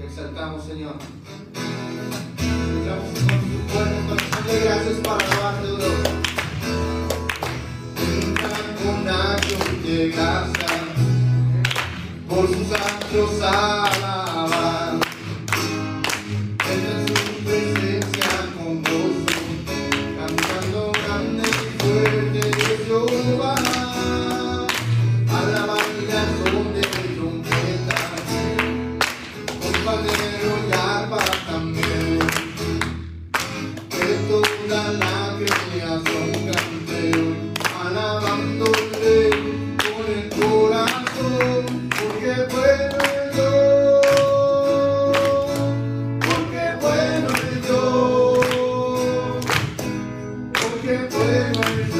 Exaltamos, Señor. Entramos con tu cuerpo, corazón de gracias para alabarte, Dios. Con acción de gracia, por sus actos alaban.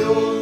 Bueno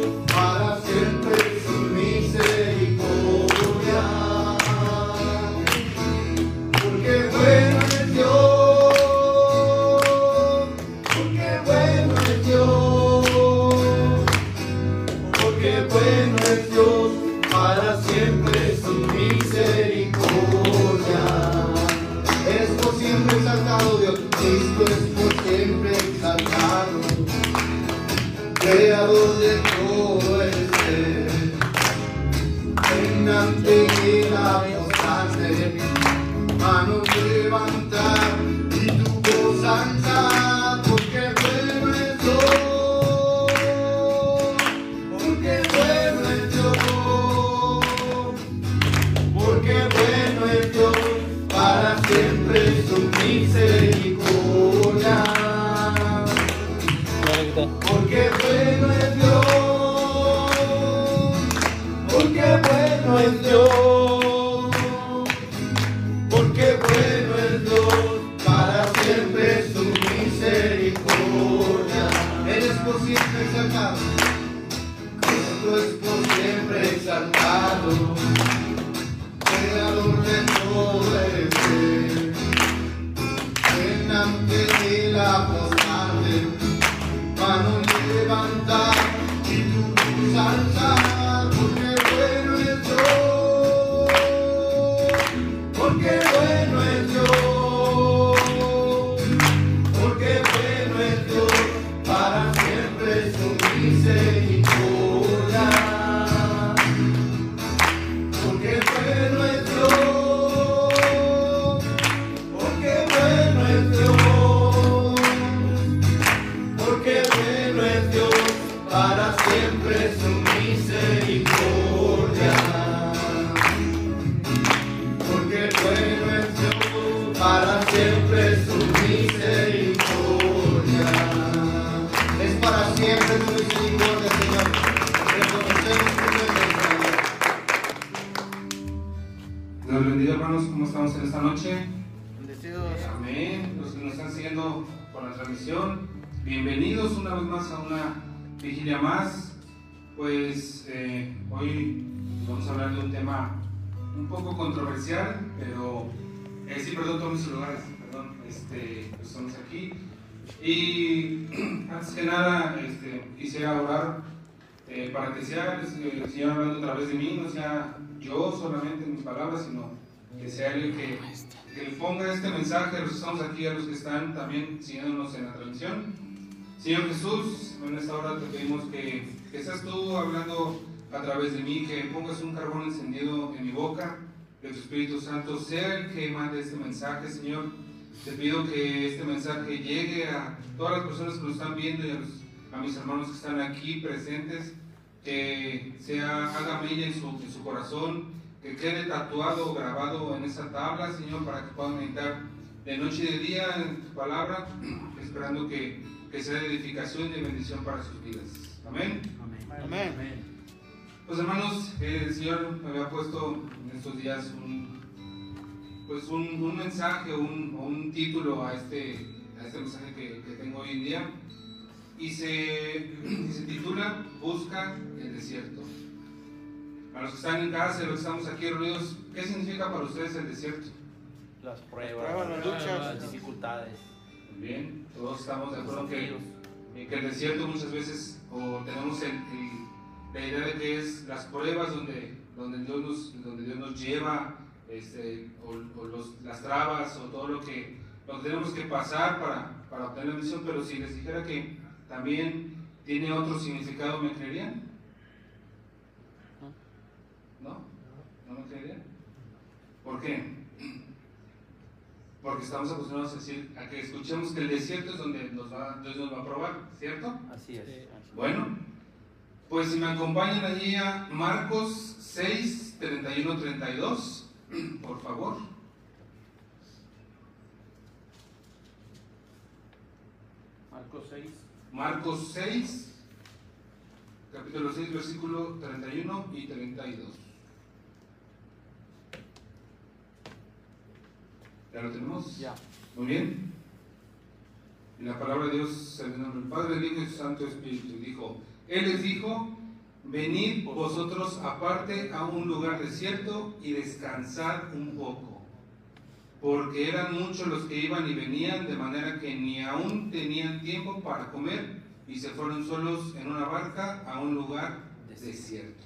siempre su controversial, pero eh, sí, perdón, tomen sus lugares, perdón, este, pues estamos aquí. Y antes que nada, este, quisiera orar eh, para que sea el, el Señor hablando a través de mí, no sea yo solamente en mis palabras, sino que sea el que, que ponga este mensaje los estamos aquí, a los que están también siguiéndonos en la transmisión. Señor Jesús, en esta hora te pedimos que, que seas tú hablando a través de mí, que pongas un carbón encendido en mi boca, que tu Espíritu Santo sea el que mande este mensaje, Señor. Te pido que este mensaje llegue a todas las personas que lo están viendo y a, los- a mis hermanos que están aquí presentes, que sea, haga mella en su, en su corazón, que quede tatuado o grabado en esa tabla, Señor, para que puedan meditar de noche y de día en tu palabra, esperando que, que sea de edificación y de bendición para sus vidas. Amén. Amén. Pues hermanos, el Señor me había puesto en estos días un, pues un, un mensaje o un, o un título a este, a este mensaje que, que tengo hoy en día y se, y se titula Busca el desierto. Para los que están en casa y los que estamos aquí reunidos, ¿qué significa para ustedes el desierto? Las Pruebas, pruebas, las luchas, luchas. dificultades. Muy bien, todos estamos de acuerdo que, que el desierto muchas veces, o tenemos el- el- la idea de que es las pruebas donde, donde, Dios nos, donde Dios nos lleva este, o, o los, las trabas o todo lo que, lo que tenemos que pasar para, para obtener la misión, pero si les dijera que también tiene otro significado, ¿me creerían? ¿No? ¿No me creerían? ¿Por qué? Porque estamos acostumbrados a decir, a que escuchemos que el desierto es donde nos va, Dios nos va a probar, ¿cierto? Así es. Bueno, pues si me acompañan allí a Marcos 6, 31, 32, por favor. Marcos 6. Marcos 6, capítulo 6, versículo 31 y 32. ¿Ya lo tenemos? Ya. Muy bien. Y la palabra de Dios en el nombre del Padre, del Hijo y del Santo Espíritu. Dijo, Él les dijo, venid vosotros aparte a un lugar desierto y descansad un poco. Porque eran muchos los que iban y venían, de manera que ni aún tenían tiempo para comer, y se fueron solos en una barca a un lugar desierto.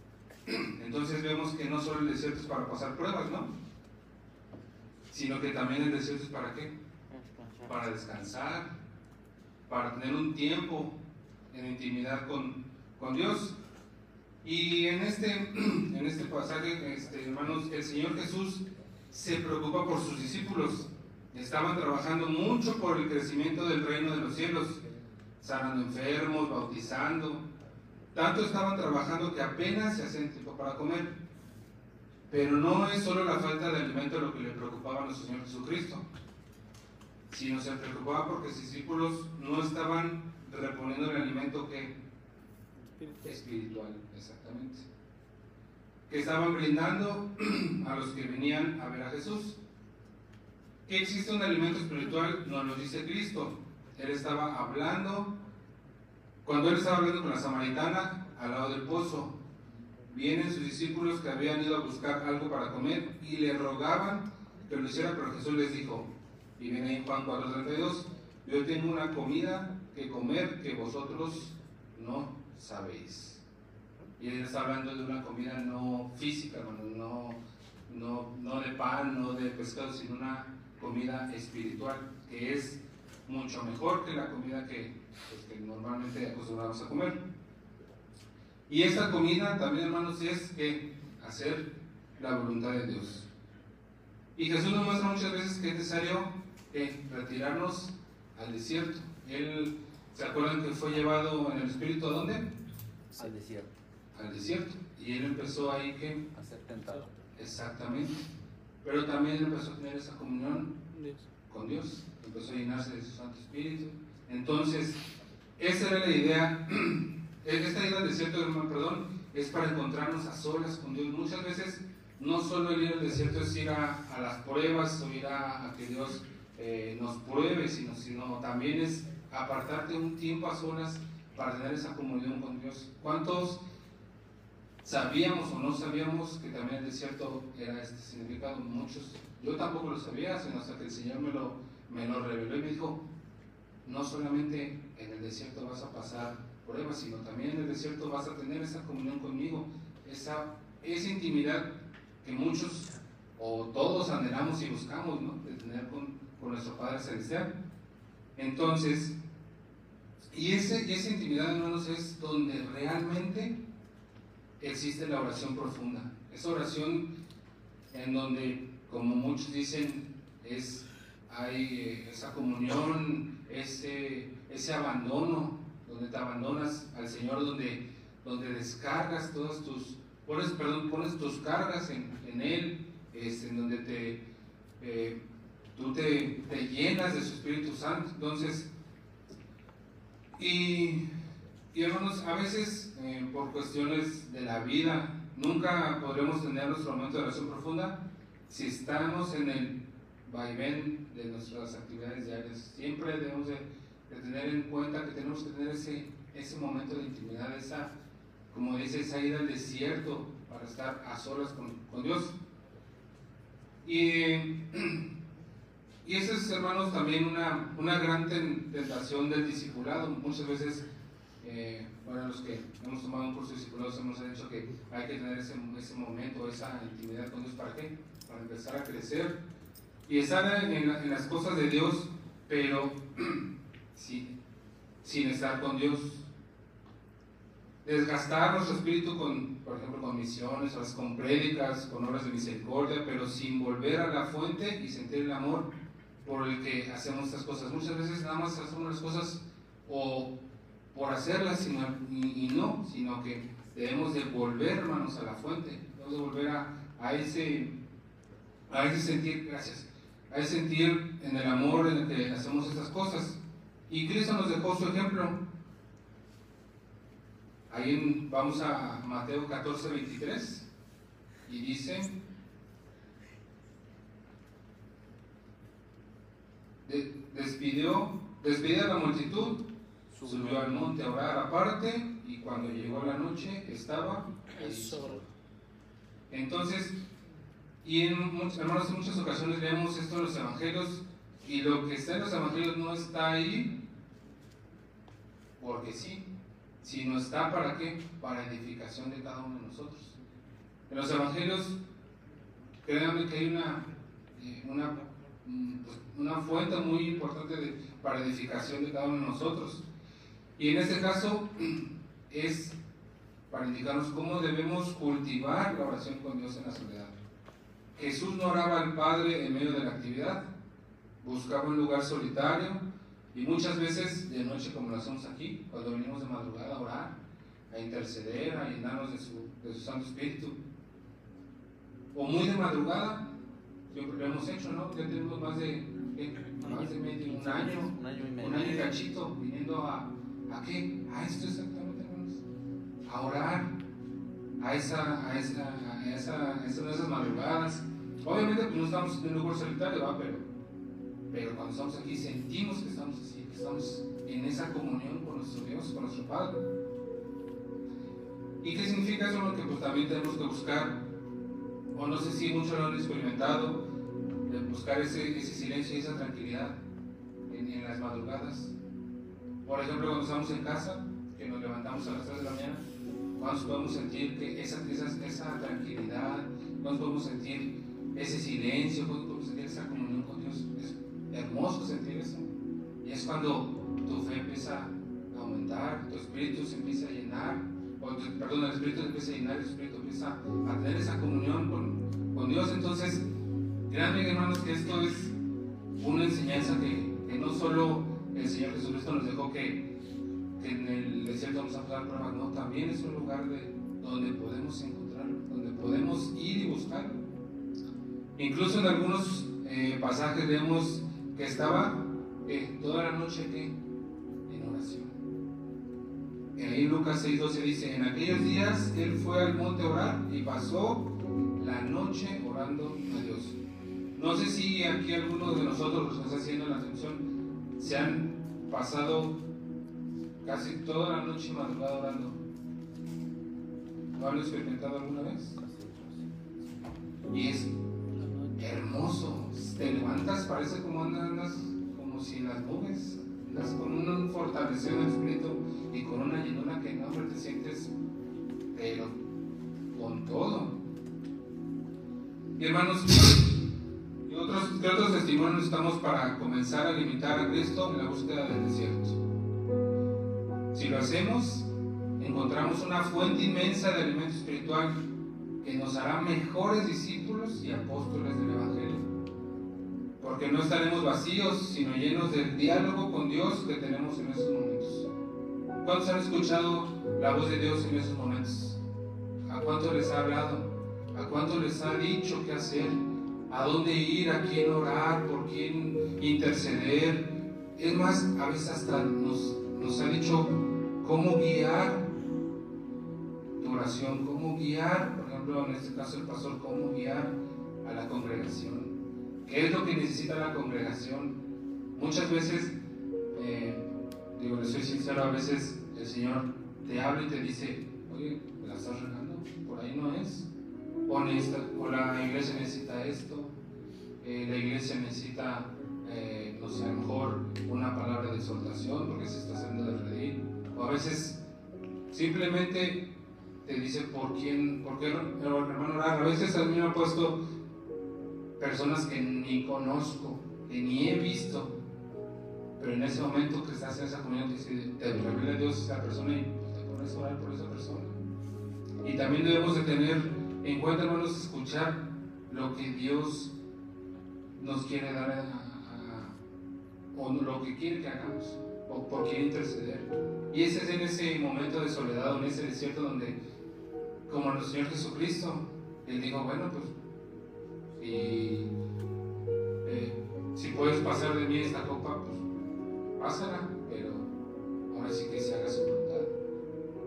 Entonces vemos que no solo el desierto es para pasar pruebas, ¿no? Sino que también el desierto es para qué? Para descansar, para tener un tiempo en intimidad con, con Dios. Y en este, en este pasaje, este, hermanos, el Señor Jesús se preocupa por sus discípulos. Estaban trabajando mucho por el crecimiento del reino de los cielos, sanando enfermos, bautizando. Tanto estaban trabajando que apenas se hacen tiempo para comer. Pero no es solo la falta de alimento lo que le preocupaba a nuestro Señor Jesucristo sino se preocupaba porque sus discípulos no estaban reponiendo el alimento que espiritual, exactamente, que estaban brindando a los que venían a ver a Jesús. Que existe un alimento espiritual, nos lo dice Cristo. Él estaba hablando, cuando él estaba hablando con la samaritana al lado del pozo, vienen sus discípulos que habían ido a buscar algo para comer y le rogaban que lo hiciera, pero Jesús les dijo, y viene en Juan 4:32, yo tengo una comida que comer que vosotros no sabéis. Y él está hablando de una comida no física, no, no, no de pan, no de pescado, sino una comida espiritual, que es mucho mejor que la comida que, pues, que normalmente acostumbramos a comer. Y esta comida también, hermanos, es que hacer la voluntad de Dios. Y Jesús nos muestra muchas veces que es necesario eh, retirarnos al desierto. Él, ¿se acuerdan que fue llevado en el Espíritu a dónde? Al desierto. Al desierto. Y él empezó ahí que, A ser tentado. exactamente. Pero también empezó a tener esa comunión con Dios. Empezó a llenarse de su Santo Espíritu. Entonces, esa era la idea. Esta idea del desierto, hermano, perdón, es para encontrarnos a solas con Dios. Muchas veces no solo el ir al desierto es ir a, a las pruebas o ir a, a que Dios eh, nos pruebe, sino, sino también es apartarte un tiempo a solas para tener esa comunión con Dios. ¿Cuántos sabíamos o no sabíamos que también el desierto era este significado? Muchos. Yo tampoco lo sabía, sino hasta que el Señor me lo, me lo reveló y me dijo, no solamente en el desierto vas a pasar pruebas, sino también en el desierto vas a tener esa comunión conmigo, esa, esa intimidad que muchos o todos anhelamos y buscamos, ¿no? De tener con, con nuestro Padre Celestial. Entonces, y ese, esa intimidad, hermanos, es donde realmente existe la oración profunda. Esa oración en donde, como muchos dicen, es, hay eh, esa comunión, ese, ese abandono, donde te abandonas al Señor, donde, donde descargas todas tus, pones, perdón, pones tus cargas en, en Él, es, en donde te, eh, tú te, te llenas de su Espíritu Santo. Entonces, y, y hermanos, a veces eh, por cuestiones de la vida, nunca podremos tener nuestro momento de oración profunda si estamos en el vaivén de nuestras actividades diarias. Siempre debemos de, tener en cuenta que tenemos que tener ese, ese momento de intimidad, esa, como dice, esa ida al desierto para estar a solas con, con Dios. Y, y esa es, hermanos, también una, una gran ten- tentación del discipulado. Muchas veces eh, bueno, los que hemos tomado un curso de discipulados hemos dicho que hay que tener ese, ese momento, esa intimidad con Dios. ¿Para qué? Para empezar a crecer y estar en, en la- en las cosas de Dios, pero sí, sin estar con Dios. Desgastar nuestro espíritu con, por ejemplo, con misiones, con prédicas, con obras de misericordia, pero sin volver a la fuente y sentir el amor por el que hacemos estas cosas. Muchas veces nada más hacemos las cosas o por hacerlas sino, y, y no, sino que debemos de volver, hermanos, a la fuente, debemos de volver a, a ese, a ese sentir, gracias, a ese sentir en el amor en el que hacemos estas cosas. Y Cristo nos dejó su ejemplo. Ahí en- vamos a Mateo 14, 23 y dice, de- despidió, despidió a la multitud, subió al monte a orar aparte y cuando llegó la noche estaba solo. Entonces, y en, muchas- hermanos, en muchas ocasiones leemos esto en los evangelios y lo que está en los evangelios no está ahí porque sí, sino está para qué? Para edificación de cada uno de nosotros. En los evangelios, créanme que hay una, eh, una, mm, pues, una fuente muy importante para edificación de cada uno de nosotros. Y en este caso es para indicarnos cómo debemos cultivar la oración con Dios en la soledad. Jesús no oraba al Padre en medio de la actividad, buscaba un lugar solitario y muchas veces de noche como lo hacemos aquí, cuando venimos de madrugada a orar, a interceder, a llenarnos de su, de su Santo Espíritu. O muy de madrugada, siempre lo hemos hecho, ¿no? Ya tenemos más de, ¿qué? más de medio, un año, Un año y medio. un año y cachito, viniendo a, ¿a qué? A esto exactamente, hermanos. A orar, a esa, a esa, a esa, a esas madrugadas. Obviamente pues, no estamos en un lugar solitario, ¿va? Pero, pero cuando estamos aquí sentimos que estamos así, que estamos en esa comunión con nuestro Dios, con nuestro Padre. ¿Y qué significa eso? Lo que pues también tenemos que buscar, o no sé si muchos lo han experimentado, de buscar ese, ese silencio y esa tranquilidad en, en las madrugadas. Por ejemplo, cuando estamos en casa, que nos levantamos a las 3 de la mañana, cuando podemos sentir que esa, esa, esa tranquilidad, cuando podemos sentir ese silencio, cuando podemos sentir esa comunión con Dios. Es hermoso sentir eso. Y es cuando tu fe empieza a aumentar, tu espíritu se empieza a llenar, o tu- perdón, el espíritu empieza a llenar, el espíritu empieza a tener esa comunión con, con Dios. Entonces, créanme hermanos que esto es una enseñanza que, no solo el Señor Jesucristo nos dejó que, que en el desierto vamos a pasar pruebas, no, también es un lugar de, donde podemos encontrarlo, donde podemos ir y buscarlo. Incluso en algunos eh, pasajes vemos que estaba eh, toda la noche que en oración. Ahí en Lucas 6:12 dice, en aquellos días él fue al monte a orar y pasó la noche orando a Dios. No sé si aquí algunos de nosotros, los que están haciendo la atención, se han pasado casi toda la noche madrugada orando. ¿Lo han experimentado alguna vez? Y es hermoso. Te levantas, parece como andas, como si las nubes, andas con un fortalecido espíritu y con una llenura que no te sientes, pero con todo. Y hermanos, otros, ¿qué otros testimonios estamos para comenzar a limitar a Cristo en la búsqueda del desierto? Si lo hacemos, encontramos una fuente inmensa de alimento espiritual que nos hará mejores discípulos y apóstoles del Evangelio. Porque no estaremos vacíos, sino llenos del diálogo con Dios que tenemos en esos momentos. ¿Cuántos han escuchado la voz de Dios en esos momentos? ¿A cuántos les ha hablado? ¿A cuántos les ha dicho qué hacer? ¿A dónde ir? ¿A quién orar? ¿Por quién interceder? Es más, a veces hasta nos, nos ha dicho cómo guiar tu oración, cómo guiar, por ejemplo, en este caso el pastor, cómo guiar a la congregación. ¿Qué es lo que necesita la congregación? Muchas veces, eh, digo, le soy sincero, a veces el Señor te habla y te dice, oye, ¿me la estás regando? Por ahí no es. Necesita- o la iglesia necesita esto, eh, la iglesia necesita, eh, no sé, a lo mejor una palabra de exhortación porque se está haciendo de reír. O a veces simplemente te dice por quién, por qué hermano orar. A veces a mí me han puesto personas que ni conozco, que ni he visto, pero en ese momento que estás en esa comunión, te, revela Dios esa persona y te pones a orar por esa persona. Y también debemos de tener en cuenta, hermanos, escuchar lo que Dios nos quiere dar a, o lo que quiere que hagamos, o por quién interceder. Y ese es en ese momento de soledad, en ese desierto donde, como nuestro Señor Jesucristo, Él dijo, bueno, pues, y, eh, si puedes pasar de mí esta copa, pues pásala, pero ahora sí que se haga su voluntad.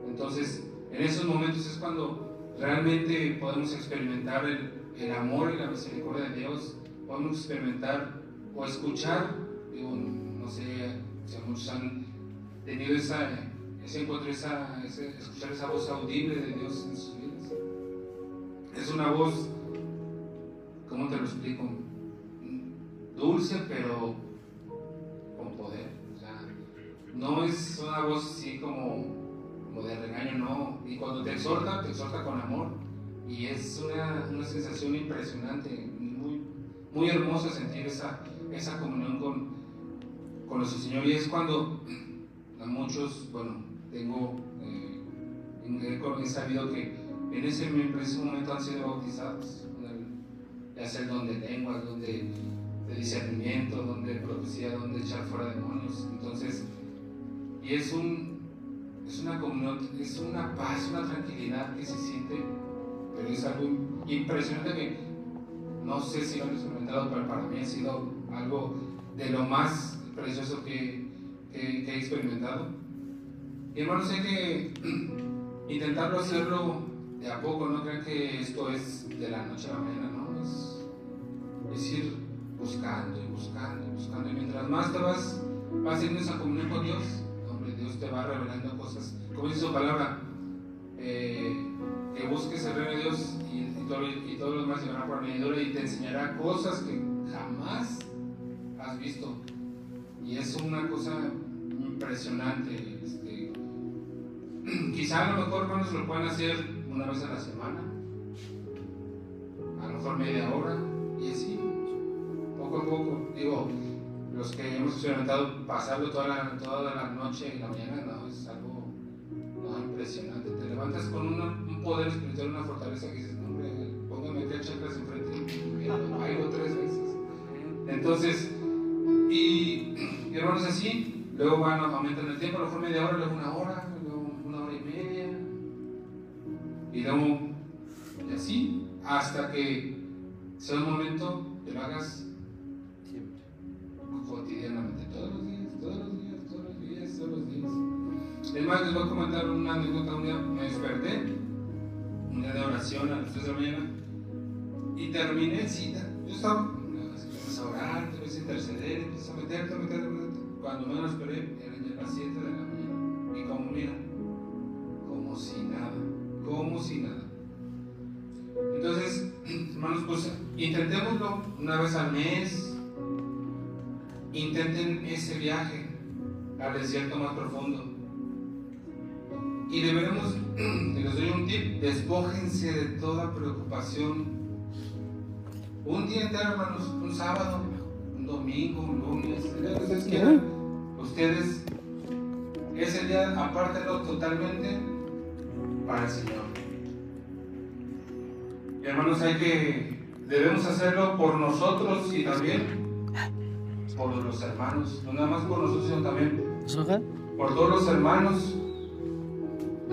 Entonces, en esos momentos es cuando realmente podemos experimentar el, amor y la misericordia de Dios, podemos experimentar o escuchar, digo, no sé si muchos han tenido esa, ese encuentro, esa, escuchar esa voz audible de Dios en sus vidas. Es una voz, ¿cómo te lo explico? Dulce, pero con poder. no es una voz así como, como de regaño, no. Y cuando te exhorta, te exhorta con amor. Y es una, una sensación impresionante, muy, muy hermosa sentir esa, esa comunión con, con nuestro Señor. Y es cuando a muchos, bueno, tengo, eh, he sabido que en ese, en ese momento han sido bautizados, ya sea el don de lenguas, donde de discernimiento, donde profecía, donde echar fuera demonios. Entonces, y es un es una comunión, es una paz, una tranquilidad que se siente, pero es algo impresionante que no sé si lo han experimentado, pero para mí ha sido algo de lo más precioso que, he experimentado. Y hermanos, hay que intentarlo hacerlo de a poco, no crean que esto es de la noche a la mañana, ¿no? Es, es ir buscando y buscando y buscando. Y mientras más te vas, vas esa comunión con Dios, Dios te va revelando cosas. Como dice su palabra, eh, que busques el reino de Dios y, y, todo, y todos los demás llegarán por añadidura y te enseñará cosas que jamás has visto. Y es una cosa impresionante. Este, quizá a lo mejor, hermanos, lo pueden hacer una vez a la semana, a lo mejor media hora, y así, poco a poco. Digo, los que hemos experimentado pasarlo toda la, toda la noche y la mañana, no, es algo impresionante. Te levantas con un poder espiritual, una fortaleza que dices, no, hombre, póngame tres chakras enfrente y bailo tres veces. Entonces, y, y hermanos, así, luego van aumentando el tiempo, lo mejor media hora, luego una hora, luego una hora y media, y luego, y así, hasta que sea un momento que lo hagas oración a las 3 de la mañana, y terminé cita. Yo estaba, empecé a orar, empecé a interceder, empecé a meterte, a meterte, a meterte. Cuando me lo esperé, eran ya las 7 de la mañana. Y como, mira, como si nada, como si nada. Entonces, hermanos, pues intentémoslo una vez al mes, intenten ese viaje al desierto más profundo. Y deberemos, les doy un tip, despójense de toda preocupación. Un día entero, hermanos, un sábado, un domingo, un lunes, el que ustedes quieran. Ustedes, ese día, apártenlo totalmente para el Señor. Y hermanos, hay que, debemos hacerlo por nosotros y también por los hermanos, no nada más por nosotros, sino también por todos los hermanos.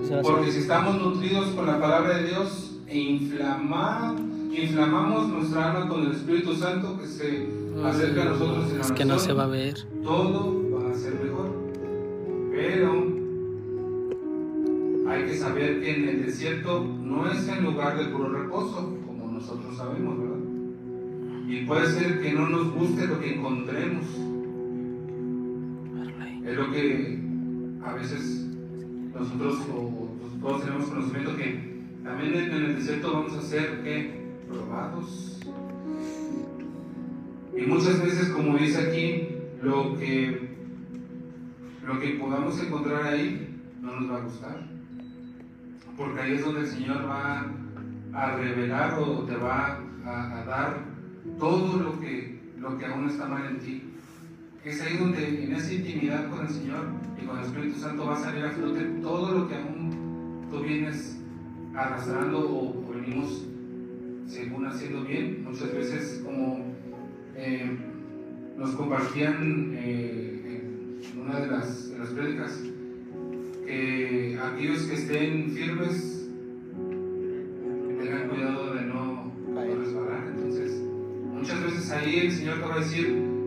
Porque si estamos nutridos con la palabra de Dios e inflamamos, inflamamos nuestra alma con el Espíritu Santo que se acerca a nosotros en la Es que no se va a ver. Todo va a ser mejor. Pero hay que saber que en el desierto no es el lugar de puro reposo, como nosotros sabemos, ¿verdad? Y puede ser que no nos guste lo que encontremos. Es lo que a veces nosotros todos tenemos conocimiento que también en el desierto vamos a ser probados. Y muchas veces, como dice aquí, lo que, lo que podamos encontrar ahí no nos va a gustar. porque ahí es donde el Señor va a revelar o te va a, a dar todo lo que, lo que aún está mal en ti. Es ahí donde en esa intimidad con el Señor y con el Espíritu Santo va a salir a flote todo lo que aún tú vienes arrastrando o, o venimos según haciendo bien. Muchas veces como eh, nos compartían eh, en una de las, de las prédicas que aquellos que estén firmes tengan cuidado de no, no resbalar. Entonces, muchas veces ahí el Señor te va a decir,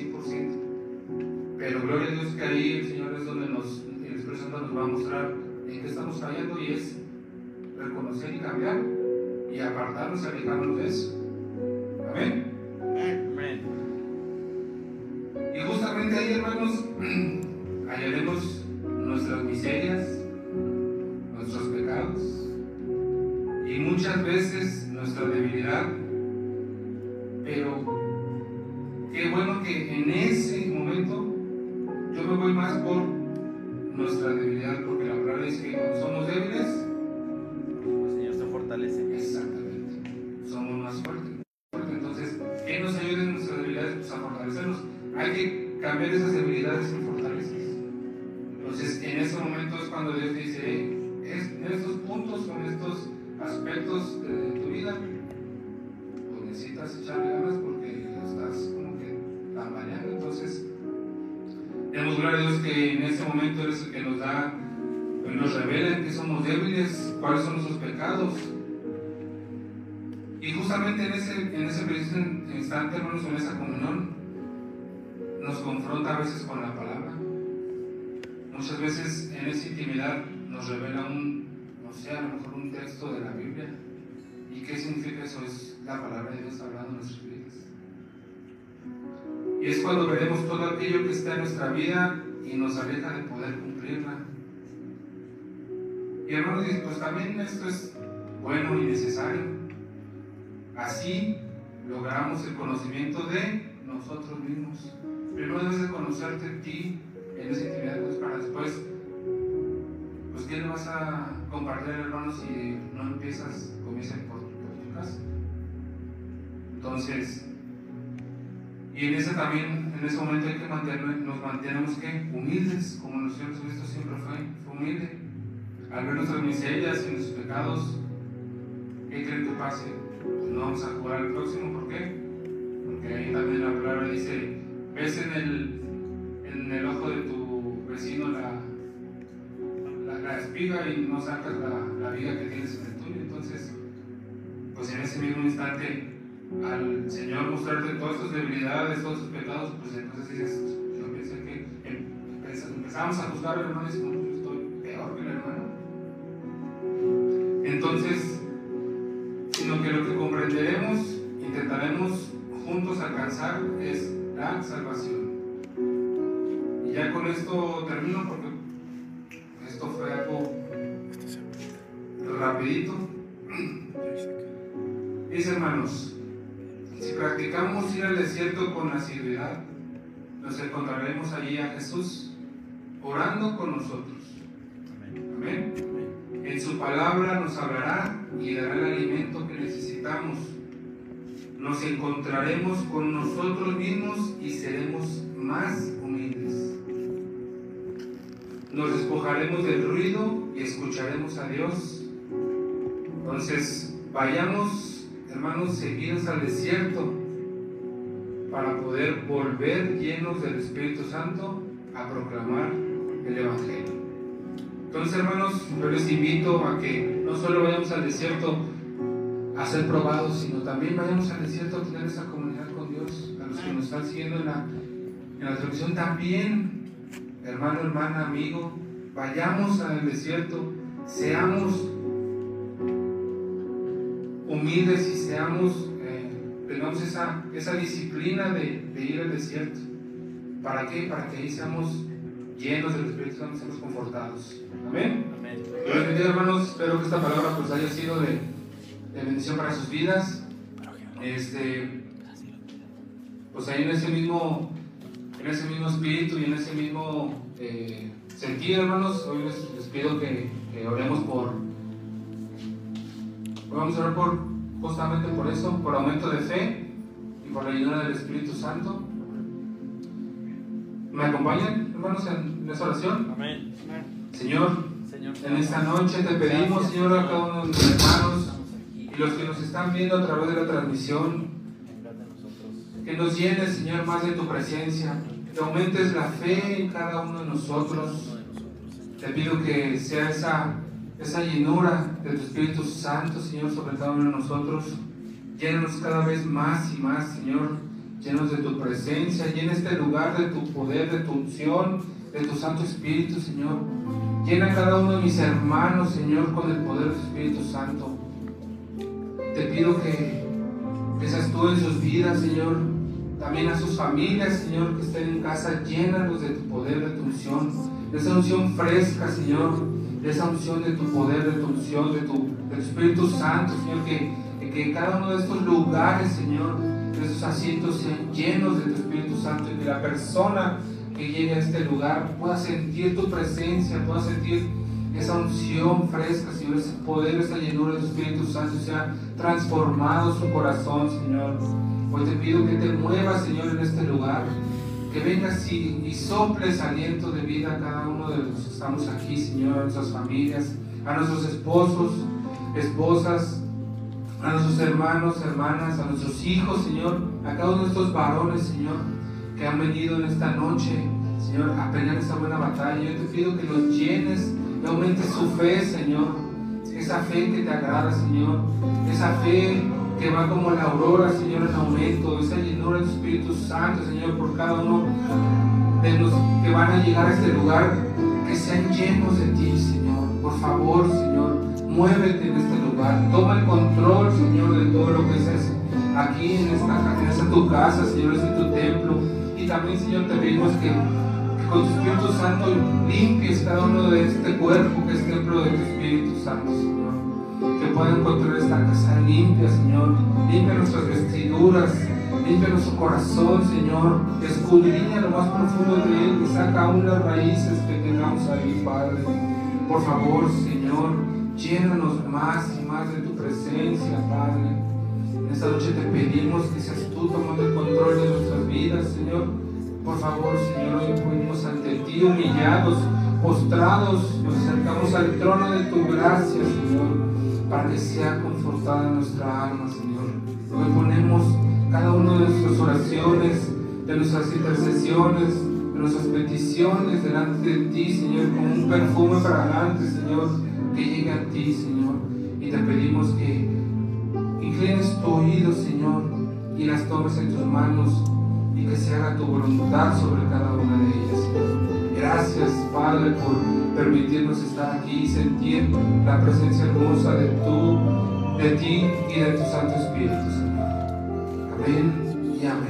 100%. Pero gloria a Dios que ahí el Señor es donde nos, el Espíritu Santo nos va a mostrar en qué estamos fallando y es reconocer y cambiar y apartarnos y alejarnos de eso. Amén. Amén. Y justamente ahí, hermanos, hallaremos cambiar esas debilidades en fortalezas. Entonces, en ese momento es cuando Dios dice, "Hey, es- en estos puntos, con estos aspectos de, de tu vida, pues necesitas echarle ganas porque estás como que tambaleando. Entonces, demos gloria a Dios que en ese momento eres el que nos da, nos revela que somos débiles, cuáles son nuestros pecados. Y justamente en ese, en ese preciso instante, hermanos, en esa comunión, nos confronta a veces con la palabra. Muchas veces en esa intimidad nos revela un, no sé, a lo mejor un texto de la Biblia. ¿Y qué significa eso? Es la palabra de Dios hablando en nuestras vidas. Y es cuando veremos todo aquello que está en nuestra vida y nos aleja de poder cumplirla. Y hermanos, pues también esto es bueno y necesario. Así logramos el conocimiento de nosotros mismos. Primero debes de conocerte a ti en esa intimidad Dios para después, pues ¿qué le vas a compartir hermano si no empiezas, comienzan por, por tu casa? Entonces, y en ese también, en ese momento hay que mantener, nos mantenemos que humildes, como nuestro Señor Jesucristo siempre fue, fue humilde. Al ver nuestras miserias y nuestros pecados, ¿qué creen que pase? Pues no vamos a jugar al próximo, ¿por qué? Porque ahí también la palabra dice, ves en el, en el ojo de tu vecino la, la, espiga y no sacas la, la viga que tienes en el tuyo. Entonces, pues en ese mismo instante, al Señor mostrarte todas tus debilidades, todos tus pecados, pues entonces dices, yo pensé que empe- empezamos a juzgar al hermano y decimos, yo estoy peor que el hermano. Entonces, sino que lo que comprenderemos, intentaremos juntos alcanzar es la salvación. Y ya con esto termino porque esto fue algo rapidito. Dice hermanos, si practicamos ir al desierto con asiduidad, nos encontraremos allí a Jesús orando con nosotros. Amén. En su palabra nos hablará y dará el alimento que necesitamos. Nos encontraremos con nosotros mismos y seremos más humildes. Nos despojaremos del ruido y escucharemos a Dios. Entonces, vayamos, hermanos, seguidos al desierto para poder volver llenos del Espíritu Santo a proclamar el Evangelio. Entonces, hermanos, yo les invito a que no solo vayamos al desierto a ser probados, sino también vayamos al desierto a tener esa comunidad con Dios. A los que nos están siguiendo en la, en la transmisión también, hermano, hermana, amigo, vayamos al desierto, seamos humildes y seamos, eh, tengamos esa, esa disciplina de, de ir al desierto. ¿Para qué? Para que ahí seamos llenos del Espíritu Santo, seamos confortados. Amén. Amén. Dios bendiga, hermanos. Espero que esta palabra pues haya sido de, de bendición para sus vidas. Este, pues ahí en ese mismo, en ese mismo espíritu y en ese mismo eh, sentir, hermanos. Hoy les, les pido que, que oremos por. Vamos a orar por justamente por eso, por aumento de fe y por la ayuda del Espíritu Santo. ¿Me acompañan, hermanos, en esa oración? Amén. Señor, Señor. en esta noche te pedimos, Señor, a cada uno de mis hermanos los que nos están viendo a través de la transmisión, que nos llenes, Señor, más de tu presencia, que aumentes la fe en cada uno de nosotros. Te pido que sea esa, esa llenura de tu Espíritu Santo, Señor, sobre cada uno de nosotros. Llénanos cada vez más y más, Señor. Llenos de tu presencia, llena este lugar de tu poder, de tu unción, de tu Santo Espíritu, Señor. Llena cada uno de mis hermanos, Señor, con el poder de tu Espíritu Santo. Te pido que, seas tú en sus vidas, Señor. También a sus familias, Señor, que estén en casa, llénalos de tu poder, de tu unción, de esa unción fresca, Señor, de esa unción de tu poder, de tu unción, de tu, de tu Espíritu Santo, Señor, que, que cada uno de estos lugares, Señor, de esos asientos sean llenos de tu Espíritu Santo y que la persona que llegue a este lugar pueda sentir tu presencia, pueda sentir esa unción fresca, Señor, ese poder, esa llenura de tu Espíritu Santo, sea transformado su corazón, Señor. Hoy te pido que te muevas, Señor, en este lugar, que vengas y, y soples aliento de vida a cada uno de los que estamos aquí, Señor, a nuestras familias, a nuestros esposos, esposas, a nuestros hermanos, hermanas, a nuestros hijos, Señor, a cada uno de estos varones, Señor, que han venido en esta noche, Señor, a pelear esta buena batalla. Yo te pido que los llenes y aumentes su fe, Señor. Esa fe que te agrada, Señor. Esa fe que va como la aurora, Señor, en aumento. Esa llenura del Espíritu Santo, Señor, por cada uno de los que van a llegar a este lugar. Que sean llenos de ti, Señor. Por favor, Señor, muévete en este lugar. Toma el control, Señor, de todo lo que es aquí en esta, en esta tu casa, Señor, es tu templo. Y también, Señor, te pedimos que con tu Espíritu Santo limpies cada uno de este cuerpo que es templo de tu Espíritu Santo, Señor. Que pueda encontrar esta casa limpia, Señor. Limpia nuestras vestiduras, limpia nuestro corazón, Señor. Escudriña lo más profundo de él y saca aún las raíces que tengamos ahí, Padre. Por favor, Señor, llénanos más y más de tu presencia, Padre. En esta noche te pedimos que seas tú tomando el control de nuestras vidas, Señor. Por favor, Señor, hoy venimos ante ti humillados, postrados, nos acercamos al trono de tu gracia, Señor, para que sea confortada nuestra alma, Señor. Hoy ponemos cada una de nuestras oraciones, de nuestras intercesiones, de nuestras peticiones delante de ti, Señor, como un perfume fragante, Señor, que llegue a ti, Señor. Y te pedimos que inclines tu oído, Señor, y las tomes en tus manos y que se haga tu voluntad sobre cada una de ellas. Gracias, Padre, por permitirnos estar aquí y sentir la presencia hermosa de tu, de ti y de tu Santo Espíritu, Señor. Amén y amén.